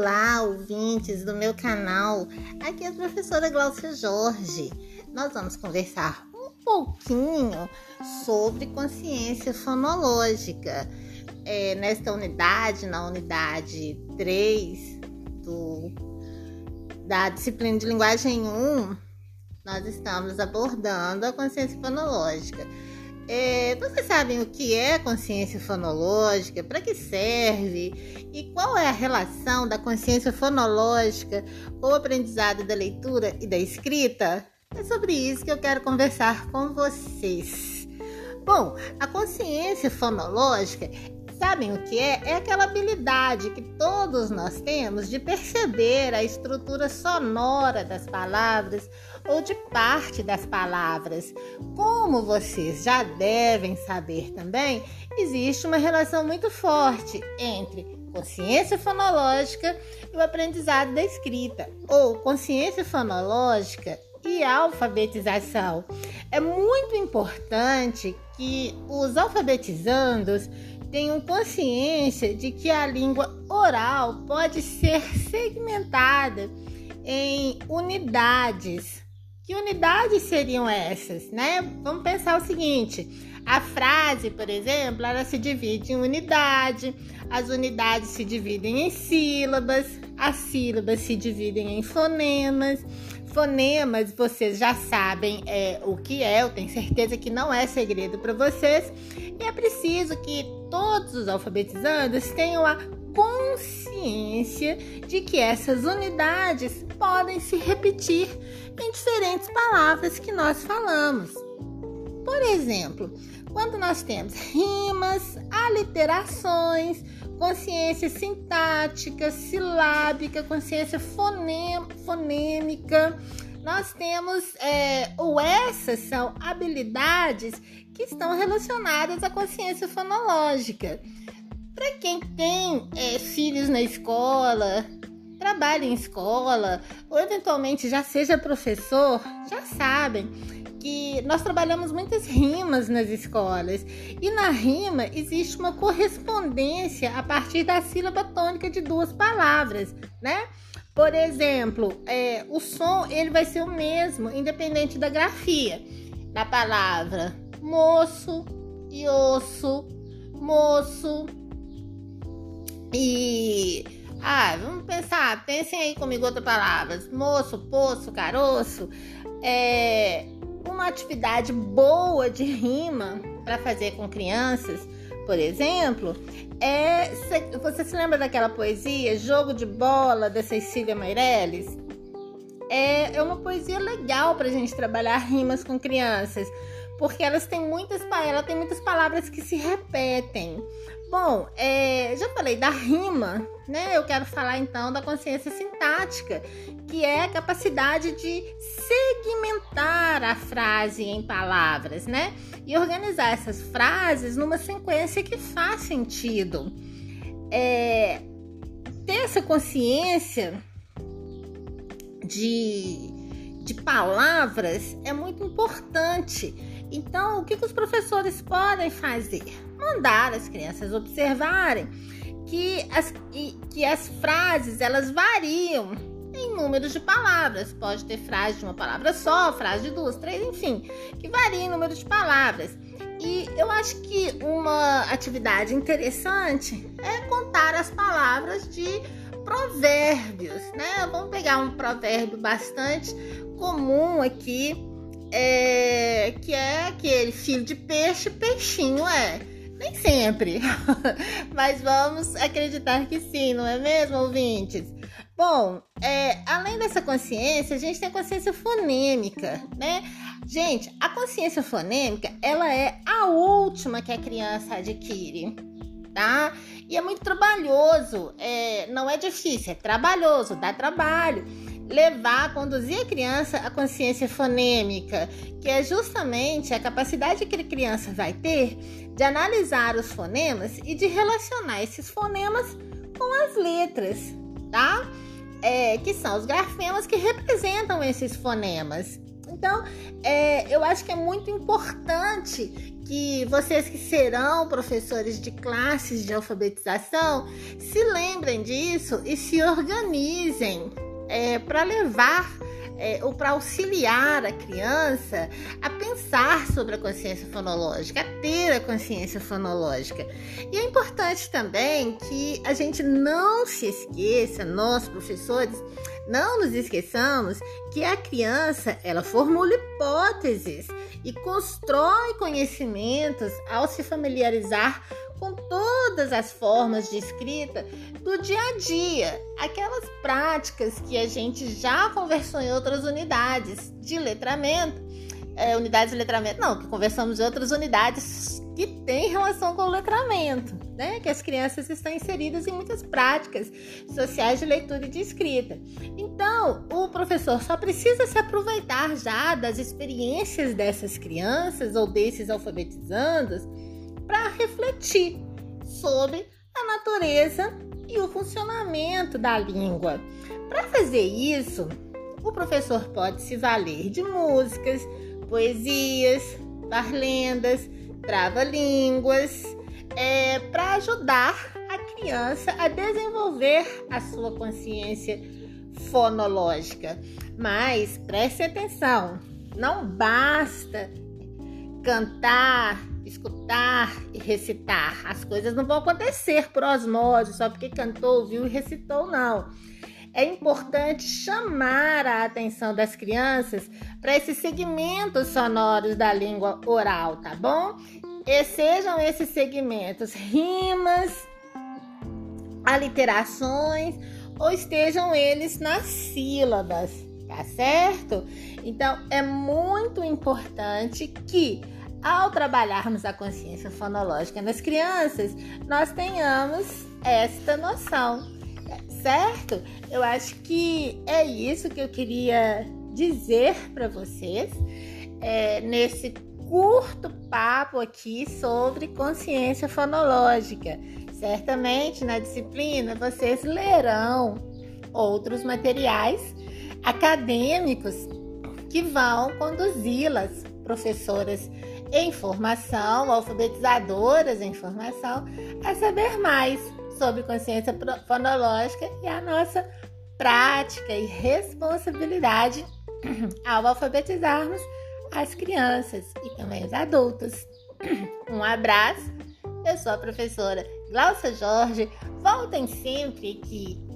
Olá, ouvintes do meu canal. Aqui é a professora Glaucia Jorge. Nós vamos conversar um pouquinho sobre consciência fonológica. É, nesta unidade, na unidade 3 do, da disciplina de linguagem 1, nós estamos abordando a consciência fonológica. É, vocês sabem o que é consciência fonológica, para que serve e qual é a relação da consciência fonológica com o aprendizado da leitura e da escrita? É sobre isso que eu quero conversar com vocês. Bom, a consciência fonológica Sabem o que é? É aquela habilidade que todos nós temos de perceber a estrutura sonora das palavras ou de parte das palavras. Como vocês já devem saber também, existe uma relação muito forte entre consciência fonológica e o aprendizado da escrita, ou consciência fonológica e alfabetização. É muito importante que os alfabetizandos tenham consciência de que a língua oral pode ser segmentada em unidades. Que unidades seriam essas, né? Vamos pensar o seguinte: a frase, por exemplo, ela se divide em unidade, as unidades se dividem em sílabas, as sílabas se dividem em fonemas. Fonemas, vocês já sabem é, o que é, eu tenho certeza que não é segredo para vocês. E é preciso que todos os alfabetizandos tenham a consciência de que essas unidades podem se repetir em diferentes palavras que nós falamos. Por exemplo, quando nós temos rimas, aliterações, consciência sintática, silábica, consciência fonêmica, nós temos, é, ou essas são habilidades que estão relacionadas à consciência fonológica. Para quem tem é, filhos na escola, trabalha em escola, ou eventualmente já seja professor, já sabem que nós trabalhamos muitas rimas nas escolas. E na rima existe uma correspondência a partir da sílaba tônica de duas palavras, né? Por exemplo, é, o som ele vai ser o mesmo, independente da grafia. Da palavra moço e osso, moço e ah, vamos pensar, pensem aí comigo outras palavras, moço, poço, caroço, é uma atividade boa de rima para fazer com crianças, por exemplo, é. Você se lembra daquela poesia Jogo de Bola da Cecília Meirelles? É, é uma poesia legal para a gente trabalhar rimas com crianças, porque elas têm muitas, ela tem muitas palavras que se repetem. Bom, é, já falei da rima, né? Eu quero falar então da consciência sintática, que é a capacidade de segmentar a frase em palavras, né? E organizar essas frases numa sequência que faz sentido. É, ter essa consciência de, de palavras é muito importante. Então, o que, que os professores podem fazer? Mandar as crianças observarem que as, que as frases elas variam em números de palavras. Pode ter frase de uma palavra só, frase de duas, três, enfim, que varia em número de palavras. E eu acho que uma atividade interessante é contar as palavras de provérbios, né? Vamos pegar um provérbio bastante comum aqui, é, que é aquele filho de peixe, peixinho é. Nem sempre, mas vamos acreditar que sim, não é mesmo, ouvintes? Bom, é, além dessa consciência, a gente tem a consciência fonêmica, né? Gente, a consciência fonêmica, ela é a última que a criança adquire, tá? E é muito trabalhoso, é, não é difícil, é trabalhoso, dá trabalho levar, conduzir a criança à consciência fonêmica, que é justamente a capacidade que a criança vai ter de analisar os fonemas e de relacionar esses fonemas com as letras, tá? É, que são os grafemas que representam esses fonemas. Então, é, eu acho que é muito importante que vocês que serão professores de classes de alfabetização se lembrem disso e se organizem é, para levar é, ou para auxiliar a criança a pensar sobre a consciência fonológica, a ter a consciência fonológica. E é importante também que a gente não se esqueça, nós professores, não nos esqueçamos que a criança ela formula hipóteses e constrói conhecimentos ao se familiarizar com todas as formas de escrita do dia a dia, aquelas práticas que a gente já conversou em outras unidades de letramento, é, unidades de letramento, não, que conversamos em outras unidades que têm relação com o letramento, né? Que as crianças estão inseridas em muitas práticas sociais de leitura e de escrita. Então, o professor só precisa se aproveitar já das experiências dessas crianças ou desses alfabetizandos para refletir sobre a natureza e o funcionamento da língua. Para fazer isso, o professor pode se valer de músicas, poesias, parlendas, trava-línguas, é, para ajudar a criança a desenvolver a sua consciência fonológica. Mas preste atenção, não basta cantar, escutar e recitar. As coisas não vão acontecer por osmose, só porque cantou, ouviu e recitou, não. É importante chamar a atenção das crianças para esses segmentos sonoros da língua oral, tá bom? E sejam esses segmentos rimas, aliterações ou estejam eles nas sílabas, tá certo? Então é muito importante que ao trabalharmos a consciência fonológica nas crianças, nós tenhamos esta noção, certo? Eu acho que é isso que eu queria dizer para vocês é, nesse curto papo aqui sobre consciência fonológica. Certamente na disciplina vocês lerão outros materiais acadêmicos que vão conduzi-las, professoras em formação, alfabetizadoras em formação, a saber mais sobre consciência fonológica e a nossa prática e responsabilidade ao alfabetizarmos as crianças e também os adultos. Um abraço, eu sou a professora Glaucia Jorge. Voltem sempre que